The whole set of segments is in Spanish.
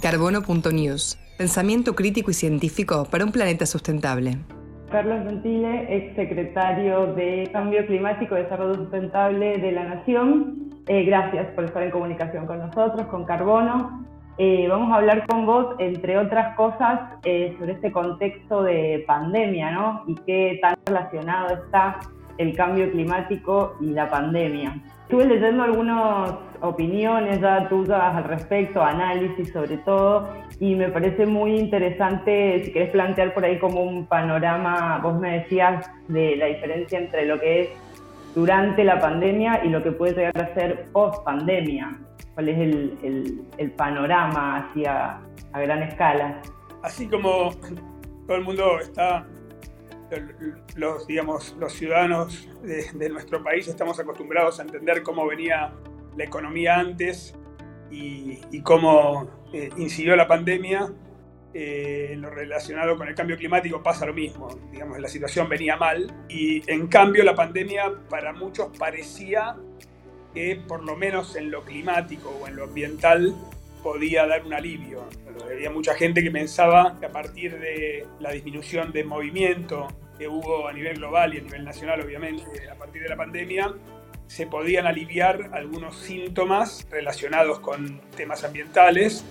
Carbono.news. Pensamiento crítico y científico para un planeta sustentable. Carlos Gentile, ex secretario de Cambio Climático y Desarrollo Sustentable de la Nación. Eh, gracias por estar en comunicación con nosotros, con Carbono. Eh, vamos a hablar con vos, entre otras cosas, eh, sobre este contexto de pandemia, ¿no? Y qué tan relacionado está el cambio climático y la pandemia. Estuve leyendo algunas opiniones ya tuyas al respecto, análisis sobre todo, y me parece muy interesante, si querés plantear por ahí como un panorama, vos me decías de la diferencia entre lo que es durante la pandemia y lo que puede llegar a ser post pandemia. ¿Cuál es el, el, panorama hacia a gran escala? Así como todo el mundo está los, digamos, los ciudadanos de, nuestro país estamos acostumbrados a entender cómo venía la economía antes y, cómo eh, incidió la pandemia. Eh, en lo relacionado con el cambio climático pasa lo mismo, digamos, la situación venía mal y en cambio la pandemia para muchos parecía que por lo menos en lo climático o en lo ambiental podía dar un alivio. Había mucha gente que pensaba que a partir de la disminución de movimiento que hubo a nivel global y a nivel nacional, obviamente, a partir de la pandemia, se podían aliviar algunos síntomas relacionados con temas ambientales,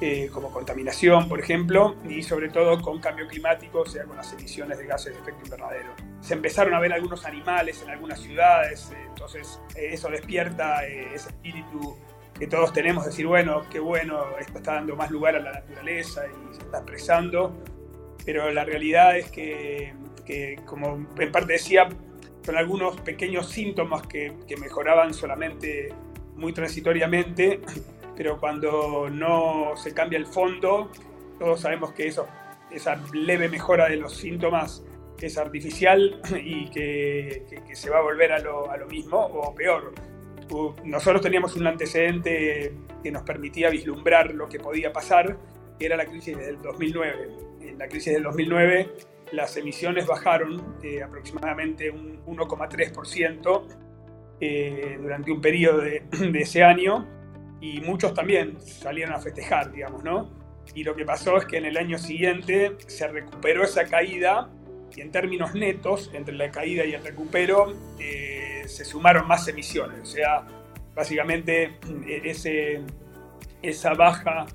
eh, como contaminación, por ejemplo, y sobre todo con cambio climático, o sea, con las emisiones de gases de efecto invernadero. Se empezaron a ver algunos animales en algunas ciudades, eh, entonces eh, eso despierta ese espíritu que todos tenemos, decir, bueno, qué bueno, esto está dando más lugar a la naturaleza y se está expresando, pero la realidad es que, como en parte decía, son algunos pequeños síntomas que, mejoraban solamente muy transitoriamente, pero cuando no se cambia el fondo, todos sabemos que eso, esa leve mejora de los síntomas es artificial y que, se va a volver a lo, a lo mismo o peor nosotros teníamos un antecedente que nos permitía vislumbrar lo que podía pasar, que era la crisis del 2009. En la crisis del 2009 las emisiones bajaron eh, aproximadamente un 1,3% eh, durante un periodo de, ese año y muchos también salieron a festejar, digamos, ¿no? Y lo que pasó es que en el año siguiente se recuperó esa caída y en términos netos, entre la caída y el recupero, eh, se sumaron más emisiones. O sea, básicamente ese, esa baja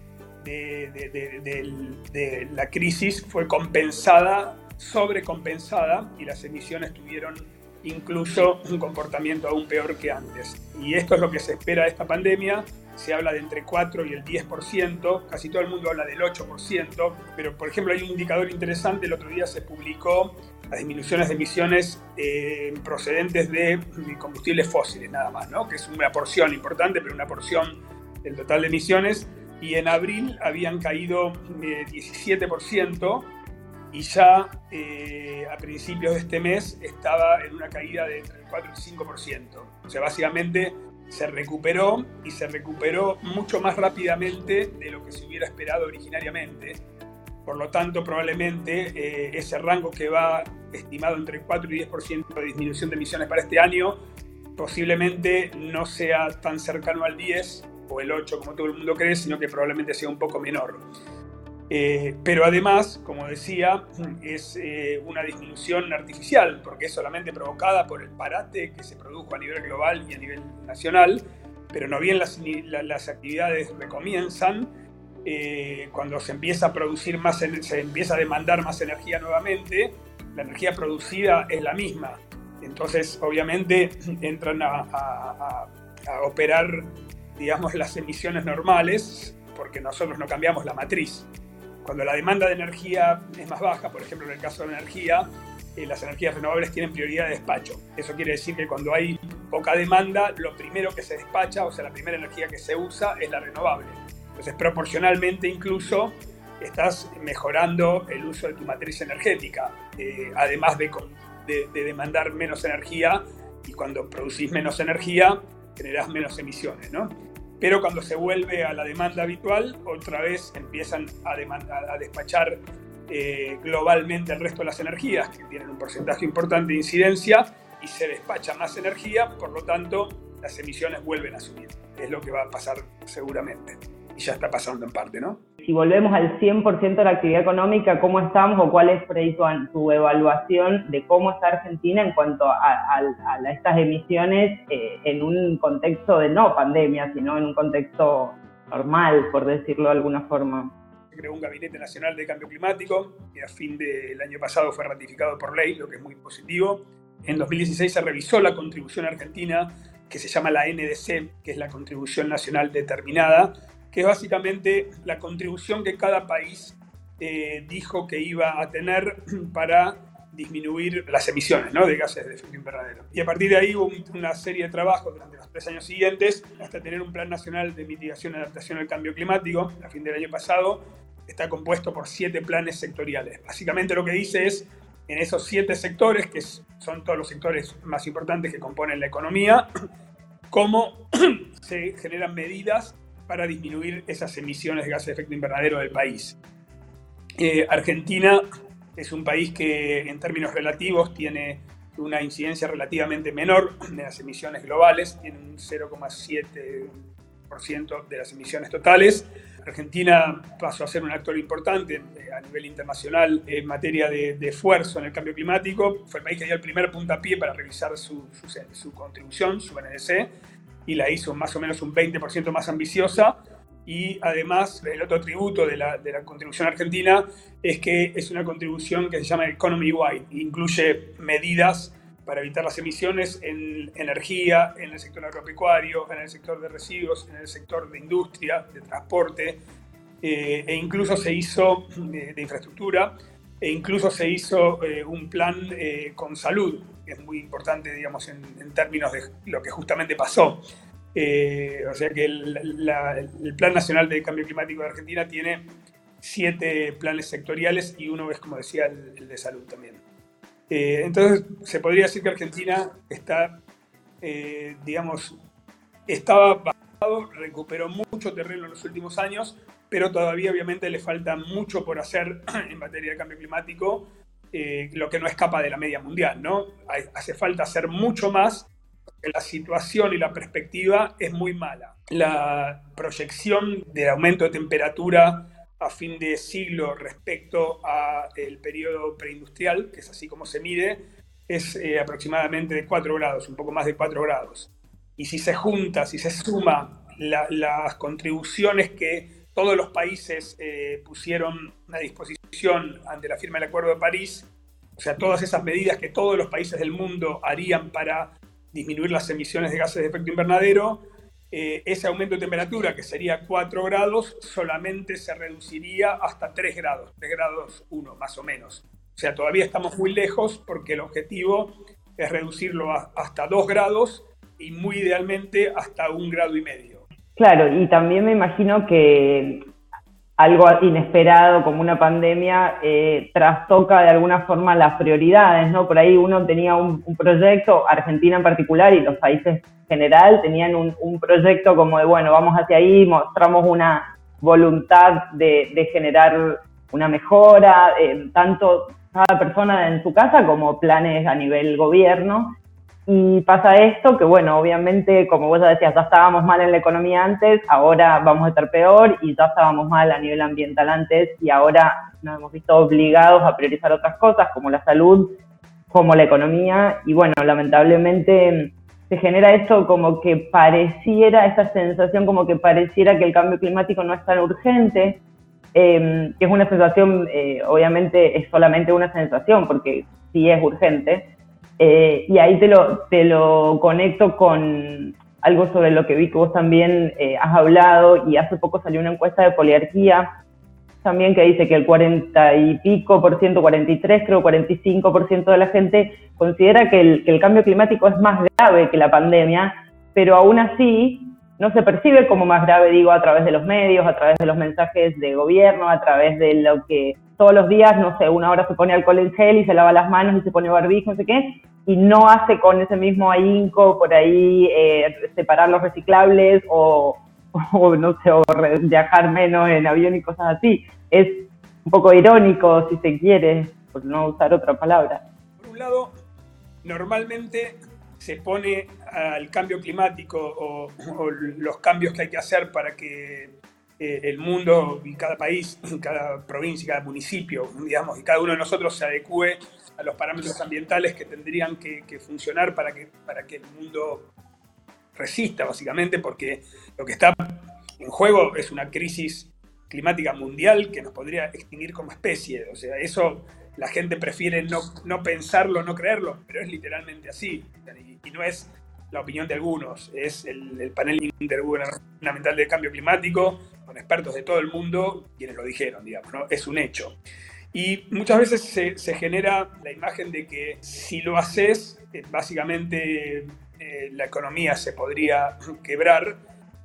de, la crisis fue compensada, sobrecompensada, y las emisiones tuvieron incluso un comportamiento aún peor que antes. Y esto es lo que se espera de esta pandemia. Se habla de entre 4 y el 10%, casi todo el mundo habla del 8%, pero por ejemplo hay un indicador interesante, el otro día se publicó las disminuciones de emisiones eh, procedentes de combustibles fósiles, nada más, ¿no? que es una porción importante, pero una porción del total de emisiones. Y en abril habían caído 17% eh, y ya eh, a principios de este mes estaba en una caída de entre el 4 y el 5%. O sea, básicamente se recuperó y se recuperó mucho más rápidamente de lo que se hubiera esperado originariamente. Por lo tanto, probablemente eh, ese rango que va estimado entre 4 y 10% de disminución de emisiones para este año, posiblemente no sea tan cercano al 10 o el 8 como todo el mundo cree, sino que probablemente sea un poco menor. Eh, pero además, como decía, es eh, una disminución artificial, porque es solamente provocada por el parate que se produjo a nivel global y a nivel nacional, pero no bien las, las actividades recomienzan, eh, cuando se empieza a producir más, se empieza a demandar más energía nuevamente, la energía producida es la misma. Entonces, obviamente, entran a, operar, digamos, las emisiones normales, porque nosotros no cambiamos la matriz. Cuando la demanda de energía es más baja, por ejemplo, en el caso de energía, eh, las energías renovables tienen prioridad de despacho. Eso quiere decir que cuando hay poca demanda, lo primero que se despacha, o sea, la primera energía que se usa es la renovable. Entonces, proporcionalmente incluso estás mejorando el uso de tu matriz energética, eh, además de, de, demandar menos energía y cuando producís menos energía generás menos emisiones, ¿no? Pero cuando se vuelve a la demanda habitual, otra vez empiezan a, a despachar eh, globalmente el resto de las energías, que tienen un porcentaje importante de incidencia, y se despacha más energía, por lo tanto, las emisiones vuelven a subir. Es lo que va a pasar seguramente. Y ya está pasando en parte, ¿no? Si volvemos al 100% de la actividad económica, ¿cómo estamos o cuál es tu, evaluación de cómo está Argentina en cuanto a, estas emisiones eh, en un contexto de no pandemia, sino en un contexto normal, por decirlo de alguna forma? Se creó un Gabinete Nacional de Cambio Climático que a fin del año pasado fue ratificado por ley, lo que es muy positivo. En 2016 se revisó la contribución argentina que se llama la NDC, que es la contribución nacional determinada, que es básicamente la contribución que cada país eh, dijo que iba a tener para disminuir las emisiones ¿no? de gases de efecto invernadero. Y a partir de ahí hubo una serie de trabajos durante los tres años siguientes hasta tener un plan nacional de mitigación y adaptación al cambio climático. A fin del año pasado está compuesto por siete planes sectoriales. Básicamente lo que dice es, en esos siete sectores, que son todos los sectores más importantes que componen la economía, cómo se generan medidas para disminuir esas emisiones de gases de efecto invernadero del país. Eh, Argentina es un país que en términos relativos tiene una incidencia relativamente menor de las emisiones globales, tiene un 0,7% de las emisiones totales. Argentina pasó a ser un actor importante eh, a nivel internacional en materia de, esfuerzo en el cambio climático. Fue el país que dio el primer puntapié para revisar su, su, contribución, su NDC, y la hizo más o menos un 20% más ambiciosa. Y además, el otro tributo de la, de la, contribución argentina es que es una contribución que se llama Economy Wide, incluye medidas para evitar las emisiones en energía, en el sector agropecuario, en el sector de residuos, en el sector de industria, de transporte, eh, e incluso se hizo de, infraestructura, e incluso se hizo eh, un plan eh, con salud, que es muy importante, digamos, en, términos de lo que justamente pasó. o sea que el, Plan Nacional de Cambio Climático de Argentina tiene siete planes sectoriales y uno es, como decía, el de salud también. Eh, entonces, se podría decir que Argentina está, eh, digamos, estaba recuperó mucho terreno en los últimos años, pero todavía obviamente le falta mucho por hacer en materia de cambio climático, eh, lo que no escapa de la media mundial, ¿no? hace falta hacer mucho más, porque la situación y la perspectiva es muy mala. La proyección del aumento de temperatura a fin de siglo respecto al periodo preindustrial, que es así como se mide, es eh, aproximadamente de 4 grados, un poco más de 4 grados. Y si se junta, si se suma las contribuciones que todos los países eh, pusieron a disposición ante la firma del Acuerdo de París, o sea, todas esas medidas que todos los países del mundo harían para disminuir las emisiones de gases de efecto invernadero, eh, ese aumento de temperatura, que sería 4 grados, solamente se reduciría hasta 3 grados, 3 grados 1 más o menos. O sea, todavía estamos muy lejos porque el objetivo es reducirlo hasta 2 grados y muy idealmente hasta un grado y medio. Claro, y también me imagino que algo inesperado como una pandemia eh, trastoca de alguna forma las prioridades, ¿no? Por ahí uno tenía un, proyecto, Argentina en particular y los países en general tenían un, proyecto como de, bueno, vamos hacia ahí, mostramos una voluntad de, generar una mejora, eh, tanto cada persona en su casa como planes a nivel gobierno. Y pasa esto que, bueno, obviamente, como vos ya decías, ya estábamos mal en la economía antes, ahora vamos a estar peor y ya estábamos mal a nivel ambiental antes y ahora nos hemos visto obligados a priorizar otras cosas como la salud, como la economía y, bueno, lamentablemente se genera esto como que pareciera, esa sensación como que pareciera que el cambio climático no es tan urgente, em, que es una sensación, eh, obviamente es solamente una sensación porque sí es urgente, eh, y ahí te lo, te lo conecto con algo sobre lo que vi que vos también eh, has hablado y hace poco salió una encuesta de poliarquía también que dice que el 40 y pico por ciento, 43 creo, 45 por ciento de la gente considera que el, que el cambio climático es más grave que la pandemia, pero aún así no se percibe como más grave, digo, a través de los medios, a través de los mensajes de gobierno, a través de lo que todos los días, no sé, una hora se pone alcohol en gel y se lava las manos y se pone barbijo, no sé qué, y no hace con ese mismo ahínco por ahí eh, separar los reciclables o, no sé, o viajar menos en avión y cosas así. Es un poco irónico, si se quiere, por no usar otra palabra. Por un lado, normalmente se pone al cambio climático o, o los cambios que hay que hacer para que el mundo y cada país, cada provincia, cada municipio, digamos, y cada uno de nosotros se adecue a los parámetros ambientales que tendrían que, funcionar para que, para que el mundo resista, básicamente, porque lo que está en juego es una crisis climática mundial que nos podría extinguir como especie. O sea, eso la gente prefiere no, no pensarlo, no creerlo, pero es literalmente así. Y, no es la opinión de algunos, es el, panel intergubernamental de cambio climático, con expertos de todo el mundo, quienes lo dijeron, digamos, ¿no? Es un hecho. Y muchas veces se, genera la imagen de que si lo haces, eh, básicamente eh, la economía se podría quebrar,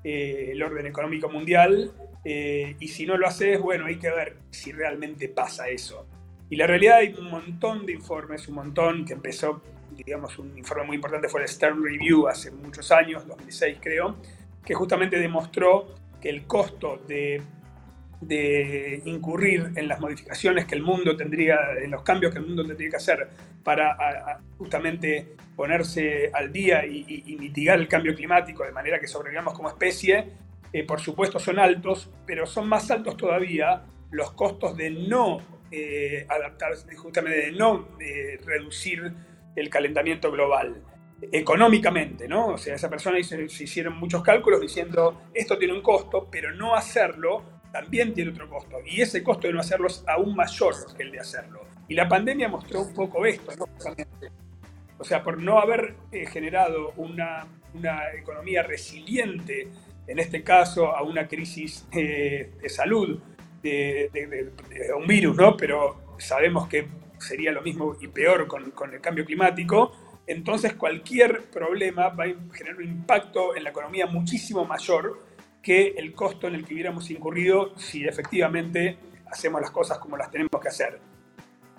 eh, el orden económico mundial, y si no lo haces, bueno, hay que ver si realmente pasa eso. Y la realidad hay un montón de informes, un montón, que empezó, digamos, un informe muy importante fue el Stern Review hace muchos años, 2006 creo, que justamente demostró que el costo de, de incurrir en las modificaciones que el mundo tendría, en los cambios que el mundo tendría que hacer para justamente ponerse al día y, mitigar el cambio climático de manera que sobrevivamos como especie, eh, por supuesto son altos, pero son más altos todavía los costos de no eh, adaptarse, justamente de no eh, reducir el calentamiento global económicamente, ¿no? O sea, esa persona se hicieron muchos cálculos diciendo esto tiene un costo, pero no hacerlo también tiene otro costo. Y ese costo de no hacerlo es aún mayor que el de hacerlo. Y la pandemia mostró un poco esto, ¿no? O sea, por no haber eh, generado una, una, economía resiliente, en este caso a una crisis de salud, de, un virus, ¿no? Pero sabemos que sería lo mismo y peor con, con el cambio climático. Entonces cualquier problema va a generar un impacto en la economía muchísimo mayor que el costo en el que hubiéramos incurrido si efectivamente hacemos las cosas como las tenemos que hacer.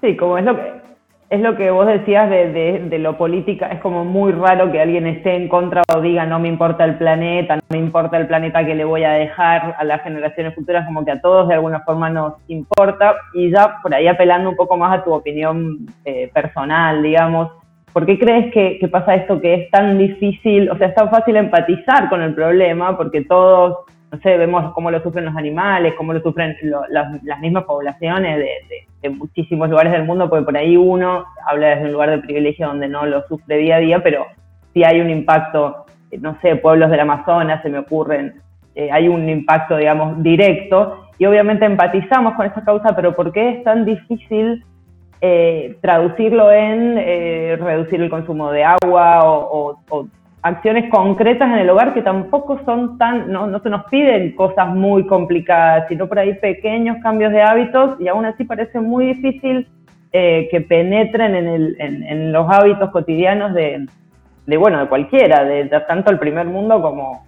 Sí, como es lo que, es lo que vos decías de, de, lo política, es como muy raro que alguien esté en contra o diga no me importa el planeta, no me importa el planeta que le voy a dejar a las generaciones futuras, como que a todos de alguna forma nos importa. Y ya por ahí apelando un poco más a tu opinión eh, personal, digamos, ¿por qué crees que, que pasa esto que es tan difícil, o sea, es tan fácil empatizar con el problema? Porque todos no sé, vemos cómo lo sufren los animales, cómo lo sufren las, mismas poblaciones de, muchísimos lugares del mundo, porque por ahí uno habla desde un lugar de privilegio donde no lo sufre día a día, pero sí hay un impacto, no sé, pueblos del Amazonas se me ocurren, eh, hay un impacto, digamos, directo, y obviamente empatizamos con esa causa, pero ¿por qué es tan difícil eh, traducirlo en eh, reducir el consumo de agua o acciones concretas en el hogar que tampoco son tan, no, no se nos piden cosas muy complicadas, sino por ahí pequeños cambios de hábitos y aún así parece muy difícil eh, que penetren en, el, en, los hábitos cotidianos de, de, bueno, de cualquiera, de, tanto el primer mundo como,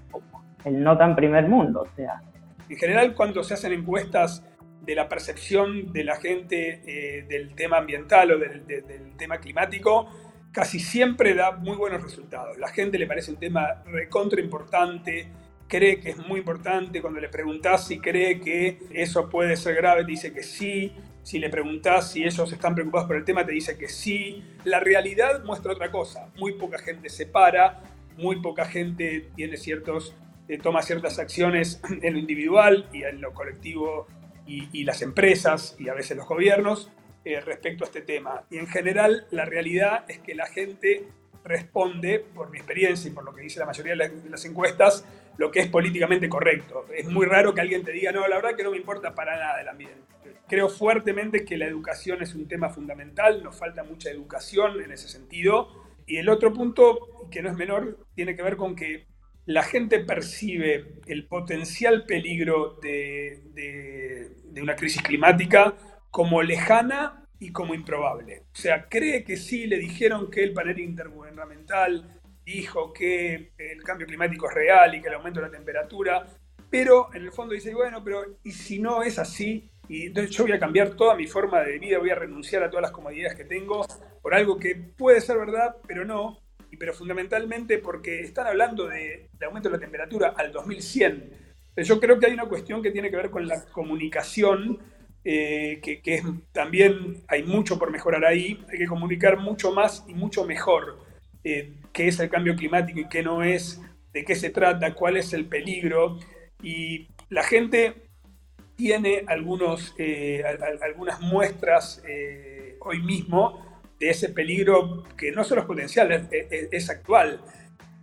el no tan primer mundo. O sea. En general, cuando se hacen encuestas de la percepción de la gente eh, del tema ambiental o del, del tema climático, casi siempre da muy buenos resultados. La gente le parece un tema recontra importante, cree que es muy importante. Cuando le preguntas si cree que eso puede ser grave, te dice que sí. Si le preguntas si ellos están preocupados por el tema, te dice que sí. La realidad muestra otra cosa. Muy poca gente se para, muy poca gente tiene ciertos, eh, toma ciertas acciones en lo individual y en lo colectivo y las empresas y a veces los gobiernos. Eh, respecto a este tema. Y en general la realidad es que la gente responde, por mi experiencia y por lo que dice la mayoría de las encuestas, lo que es políticamente correcto. Es muy raro que alguien te diga, no, la verdad que no me importa para nada el ambiente. Creo fuertemente que la educación es un tema fundamental, nos falta mucha educación en ese sentido. Y el otro punto, que no es menor, tiene que ver con que la gente percibe el potencial peligro de, de una crisis climática como lejana y como improbable. O sea, cree que sí, le dijeron que el panel intergubernamental dijo que el cambio climático es real y que el aumento de la temperatura, pero en el fondo dice, bueno, pero ¿y si no es así? Y entonces yo voy a cambiar toda mi forma de vida, voy a renunciar a todas las comodidades que tengo por algo que puede ser verdad, pero no, y pero fundamentalmente porque están hablando de, de aumento de la temperatura al 2100. yo creo que hay una cuestión que tiene que ver con la comunicación eh, que, también hay mucho por mejorar ahí, hay que comunicar mucho más y mucho mejor eh, qué es el cambio climático y qué no es, de qué se trata, cuál es el peligro. Y la gente tiene algunos, eh, algunas muestras eh, hoy mismo de ese peligro que no solo es potencial, es, actual.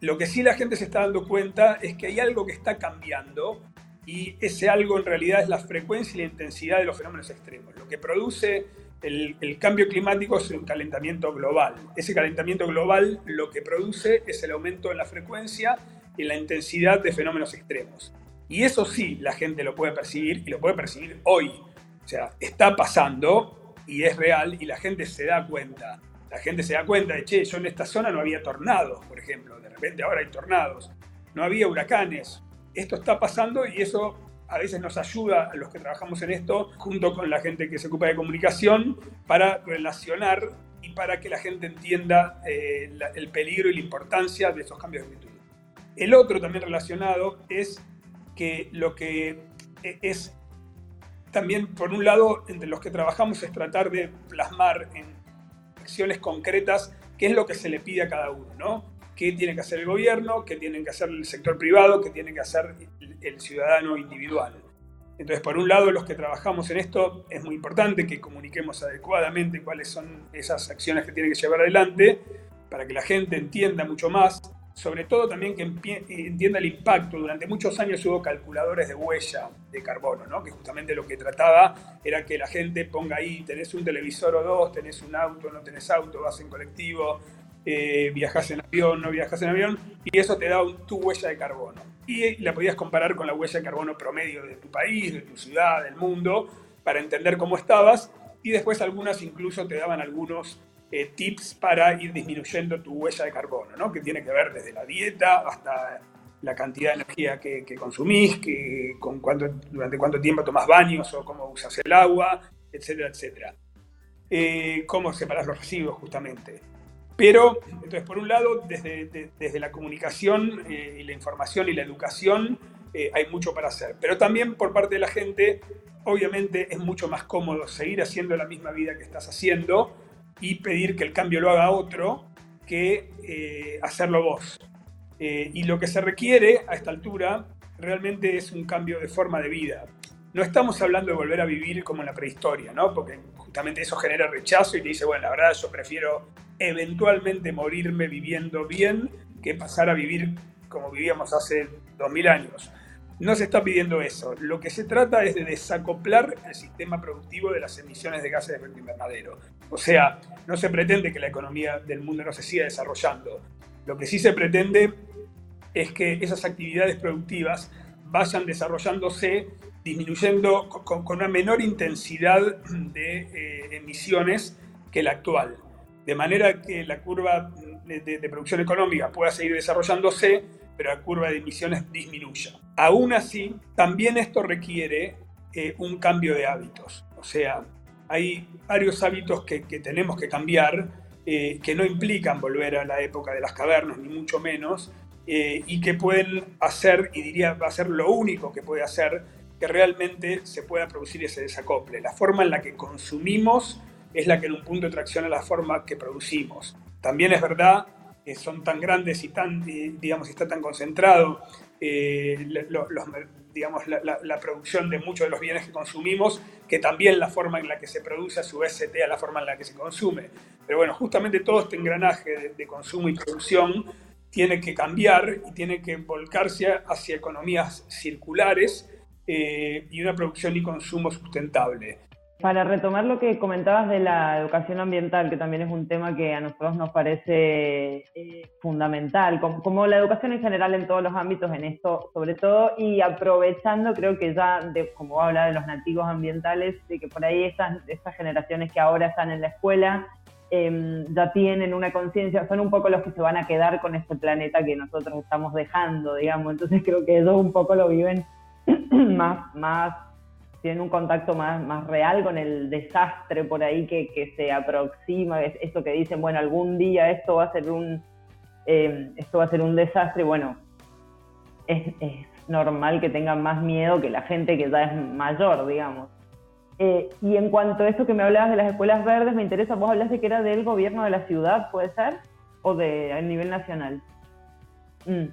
Lo que sí la gente se está dando cuenta es que hay algo que está cambiando y ese algo en realidad es la frecuencia y la intensidad de los fenómenos extremos. Lo que produce el, cambio climático es un calentamiento global. Ese calentamiento global lo que produce es el aumento en la frecuencia y la intensidad de fenómenos extremos. Y eso sí, la gente lo puede percibir y lo puede percibir hoy. O sea, está pasando y es real y la gente se da cuenta. La gente se da cuenta de, che, yo en esta zona no había tornados, por ejemplo. De repente ahora hay tornados. No había huracanes. Esto está pasando y eso a veces nos ayuda a los que trabajamos en esto, junto con la gente que se ocupa de comunicación, para relacionar y para que la gente entienda eh, el peligro y la importancia de esos cambios de actitud. El otro también relacionado es que lo que e, es también, por un lado, entre los que trabajamos es tratar de plasmar en acciones concretas qué es lo que se le pide a cada uno, ¿no? ¿Qué tiene que hacer el gobierno? ¿Qué tiene que hacer el sector privado? ¿Qué tiene que hacer el ciudadano individual? Entonces, por un lado, los que trabajamos en esto, es muy importante que comuniquemos adecuadamente cuáles son esas acciones que tienen que llevar adelante para que la gente entienda mucho más sobre todo también que entienda el impacto. Durante muchos años hubo calculadores de huella de carbono, ¿no? que justamente lo que trataba era que la gente ponga ahí, tenés un televisor o dos, tenés un auto, no tenés auto, vas en colectivo, eh, viajas en avión, no viajas en avión, y eso te da tu huella de carbono. Y la podías comparar con la huella de carbono promedio de tu país, de tu ciudad, del mundo, para entender cómo estabas, y después algunas incluso te daban algunos eh, tips para ir disminuyendo tu huella de carbono, ¿no? que tiene que ver desde la dieta hasta la cantidad de energía que, consumís, que, con cuánto, durante cuánto tiempo tomas baños o cómo usas el agua, etcétera, etcétera. Eh, cómo separas los residuos justamente. Pero, entonces, por un lado, desde, desde la comunicación eh, y la información y la educación hay mucho para hacer. Pero también por parte de la gente, obviamente es mucho más cómodo seguir haciendo la misma vida que estás haciendo, y pedir que el cambio lo haga otro que eh, hacerlo vos. Eh, y lo que se requiere a esta altura realmente es un cambio de forma de vida. No estamos hablando de volver a vivir como en la prehistoria, ¿no? Porque justamente eso genera rechazo y te dice, bueno, la verdad yo prefiero eventualmente morirme viviendo bien que pasar a vivir como vivíamos hace 2000 años. No se está pidiendo eso. Lo que se trata es de desacoplar el sistema productivo de las emisiones de gases de efecto invernadero. O sea, no se pretende que la economía del mundo no se siga desarrollando. Lo que sí se pretende es que esas actividades productivas vayan desarrollándose disminuyendo con, una menor intensidad de eh, emisiones que la actual. De manera que la curva de producción económica pueda seguir desarrollándose, pero la curva de emisiones disminuya. Aún así, también esto requiere eh, un cambio de hábitos. O sea, hay varios hábitos que, tenemos que cambiar eh, que no implican volver a la época de las cavernas, ni mucho menos, eh, y que pueden hacer, y diría, va a ser lo único que puede hacer que realmente se pueda producir ese desacople. La forma en la que consumimos es la que en un punto tracciona la forma que producimos. También es verdad que son tan grandes y tan, digamos, está tan concentrado eh, digamos, la, producción de muchos de los bienes que consumimos, que también la forma en la que se produce a su vez se la forma en la que se consume. Pero bueno, justamente todo este engranaje de, consumo y producción tiene que cambiar y tiene que volcarse hacia economías circulares eh, y una producción y consumo sustentable. Para retomar lo que comentabas de la educación ambiental, que también es un tema que a nosotros nos parece eh, fundamental, como, la educación en general en todos los ámbitos en esto, sobre todo, y aprovechando, creo que ya, de, como habla de los nativos ambientales, de que por ahí estas, estas generaciones que ahora están en la escuela em, ya tienen una conciencia, son un poco los que se van a quedar con este planeta que nosotros estamos dejando, digamos, entonces creo que ellos un poco lo viven más, más tienen un contacto más, más real con el desastre por ahí que, que se aproxima, es esto que dicen, bueno, algún día esto va a ser un, eh, esto va a ser un desastre, bueno, es, es, normal que tengan más miedo que la gente que ya es mayor, digamos. Eh, y en cuanto a esto que me hablabas de las escuelas verdes, me interesa, vos hablaste que era del gobierno de la ciudad, ¿puede ser? ¿O de a nivel nacional? Mm.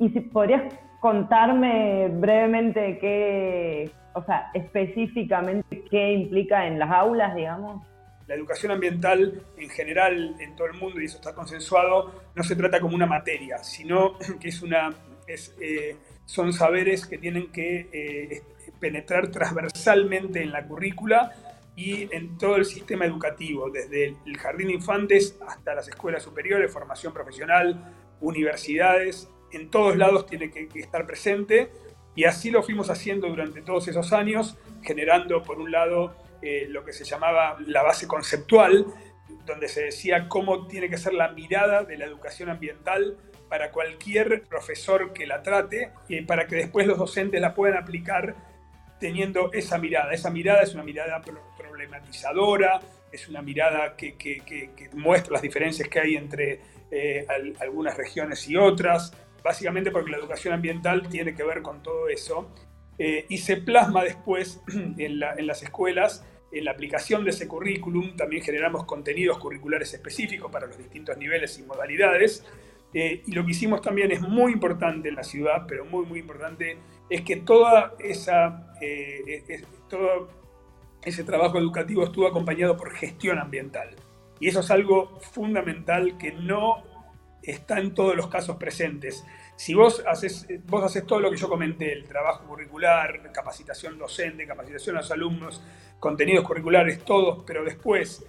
Y si podrías contarme brevemente qué, o sea, específicamente qué implica en las aulas, digamos? La educación ambiental en general en todo el mundo, y eso está consensuado, no se trata como una materia, sino que es una, eh, son saberes que tienen que eh, penetrar transversalmente en la currícula y en todo el sistema educativo, desde el jardín de infantes hasta las escuelas superiores, formación profesional, universidades, en todos lados tiene que, estar presente y así lo fuimos haciendo durante todos esos años, generando por un lado eh, lo que se llamaba la base conceptual, donde se decía cómo tiene que ser la mirada de la educación ambiental para cualquier profesor que la trate y para que después los docentes la puedan aplicar teniendo esa mirada. Esa mirada es una mirada problematizadora, es una mirada que, muestra las diferencias que hay entre eh, algunas regiones y otras, básicamente porque la educación ambiental tiene que ver con todo eso, eh, y se plasma después en, las escuelas. En la aplicación de ese currículum también generamos contenidos curriculares específicos para los distintos niveles y modalidades. Eh, y lo que hicimos también es muy importante en la ciudad, pero muy, muy importante, es que toda esa, todo ese trabajo educativo estuvo acompañado por gestión ambiental. Y eso es algo fundamental que no está en todos los casos presentes. Si vos haces, vos haces todo lo que yo comenté, el trabajo curricular, capacitación docente, capacitación a los alumnos, contenidos curriculares, todos, pero después,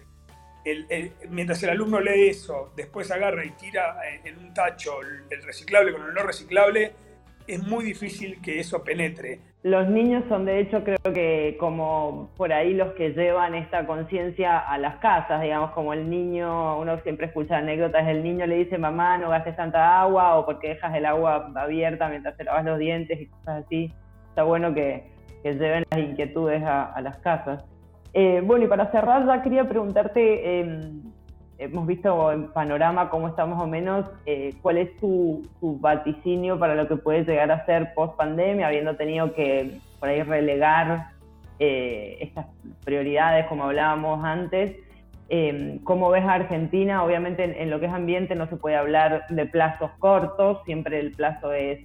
mientras el alumno lee eso, después agarra y tira en un tacho el reciclable con el no reciclable, es muy difícil que eso penetre. Los niños son de hecho creo que como por ahí los que llevan esta conciencia a las casas, digamos, como el niño, uno siempre escucha anécdotas, el niño le dice mamá no gastes tanta agua o porque dejas el agua abierta mientras te lavas los dientes y cosas así. Está bueno que, lleven las inquietudes a, las casas. Eh, bueno, y para cerrar ya quería preguntarte, em, hemos visto en panorama cómo está más o menos, eh, cuál es tu, vaticinio para lo que puede llegar a ser post pandemia, habiendo tenido que por ahí relegar eh, estas prioridades como hablábamos antes. Eh, ¿Cómo ves a Argentina? Obviamente en, lo que es ambiente no se puede hablar de plazos cortos, siempre el plazo es,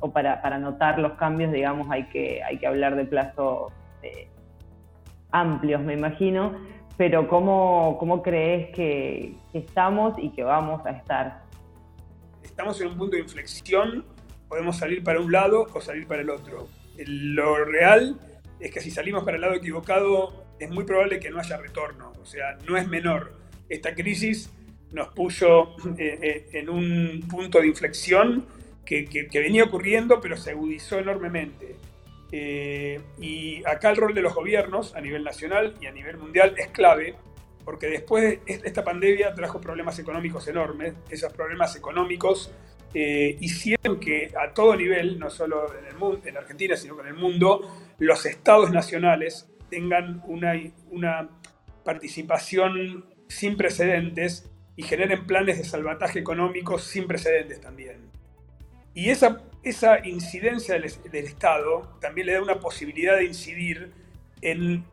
o para, para notar los cambios, digamos, hay que, hay que hablar de plazos amplios, me imagino pero ¿cómo, cómo crees que, estamos y que vamos a estar? Estamos en un punto de inflexión, podemos salir para un lado o salir para el otro. Lo real es que si salimos para el lado equivocado, es muy probable que no haya retorno, o sea, no es menor. Esta crisis nos puso eh, eh, en un punto de inflexión que, que venía ocurriendo, pero se agudizó enormemente. Eh, y acá el rol de los gobiernos a nivel nacional y a nivel mundial es clave, porque después de esta pandemia trajo problemas económicos enormes. Esos problemas económicos eh, hicieron que a todo nivel, no solo en, el mundo, en Argentina, sino en el mundo, los estados nacionales tengan una, una participación sin precedentes y generen planes de salvataje económico sin precedentes también. Y esa esa incidencia del, Estado también le da una posibilidad de incidir en,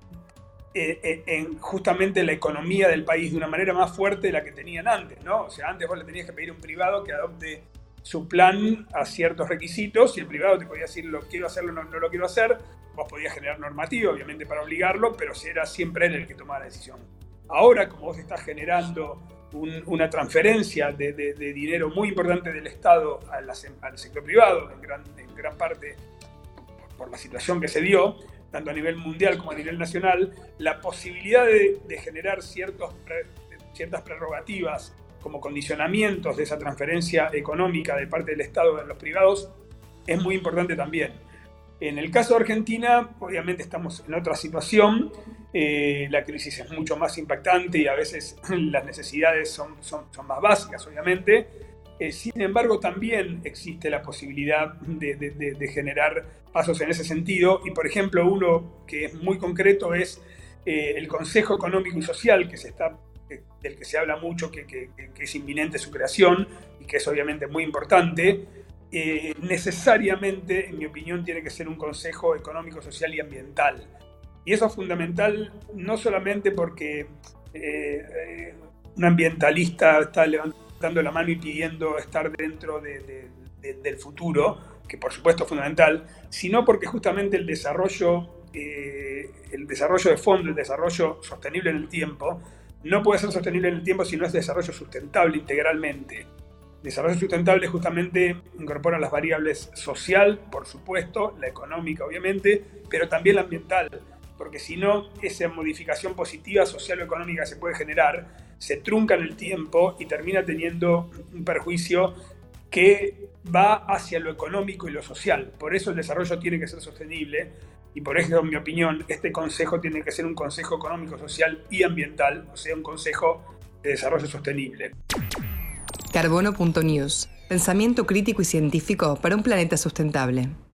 eh, eh, en, justamente la economía del país de una manera más fuerte de la que tenían antes, ¿no? O sea, antes vos le tenías que pedir a un privado que adopte su plan a ciertos requisitos y el privado te podía decir lo quiero hacerlo, no, no lo quiero hacer, vos podías generar normativa, obviamente, para obligarlo, pero era siempre él el que tomaba la decisión. Ahora, como vos estás generando una transferencia de, dinero muy importante del Estado al sector privado, en gran, en gran parte por, la situación que se dio, tanto a nivel mundial como a nivel nacional, la posibilidad de, generar ciertos, ciertas prerrogativas como condicionamientos de esa transferencia económica de parte del Estado a los privados es muy importante también. En el caso de Argentina, obviamente estamos en otra situación, eh, la crisis es mucho más impactante y a veces las necesidades son, son, son más básicas, obviamente. Eh, sin embargo, también existe la posibilidad de, de, generar pasos en ese sentido y, por ejemplo, uno que es muy concreto es eh, el Consejo Económico y Social, que se está, del que se habla mucho, que, que, que es inminente su creación y que es obviamente muy importante eh, necesariamente, en mi opinión, tiene que ser un consejo económico, social y ambiental. Y eso es fundamental no solamente porque eh, un ambientalista está levantando la mano y pidiendo estar dentro del futuro, que por supuesto es fundamental, sino porque justamente el desarrollo, eh, el desarrollo de fondo, el desarrollo sostenible en el tiempo, no puede ser sostenible en el tiempo si no es desarrollo sustentable integralmente. Desarrollo sustentable justamente incorpora las variables social, por supuesto, la económica obviamente, pero también la ambiental, porque si no, esa modificación positiva social o económica se puede generar se trunca en el tiempo y termina teniendo un perjuicio que va hacia lo económico y lo social. Por eso el desarrollo tiene que ser sostenible y por eso, en mi opinión, este consejo tiene que ser un consejo económico, social y ambiental, o sea, un consejo de desarrollo sostenible. Carbono.news. Pensamiento crítico y científico para un planeta sustentable.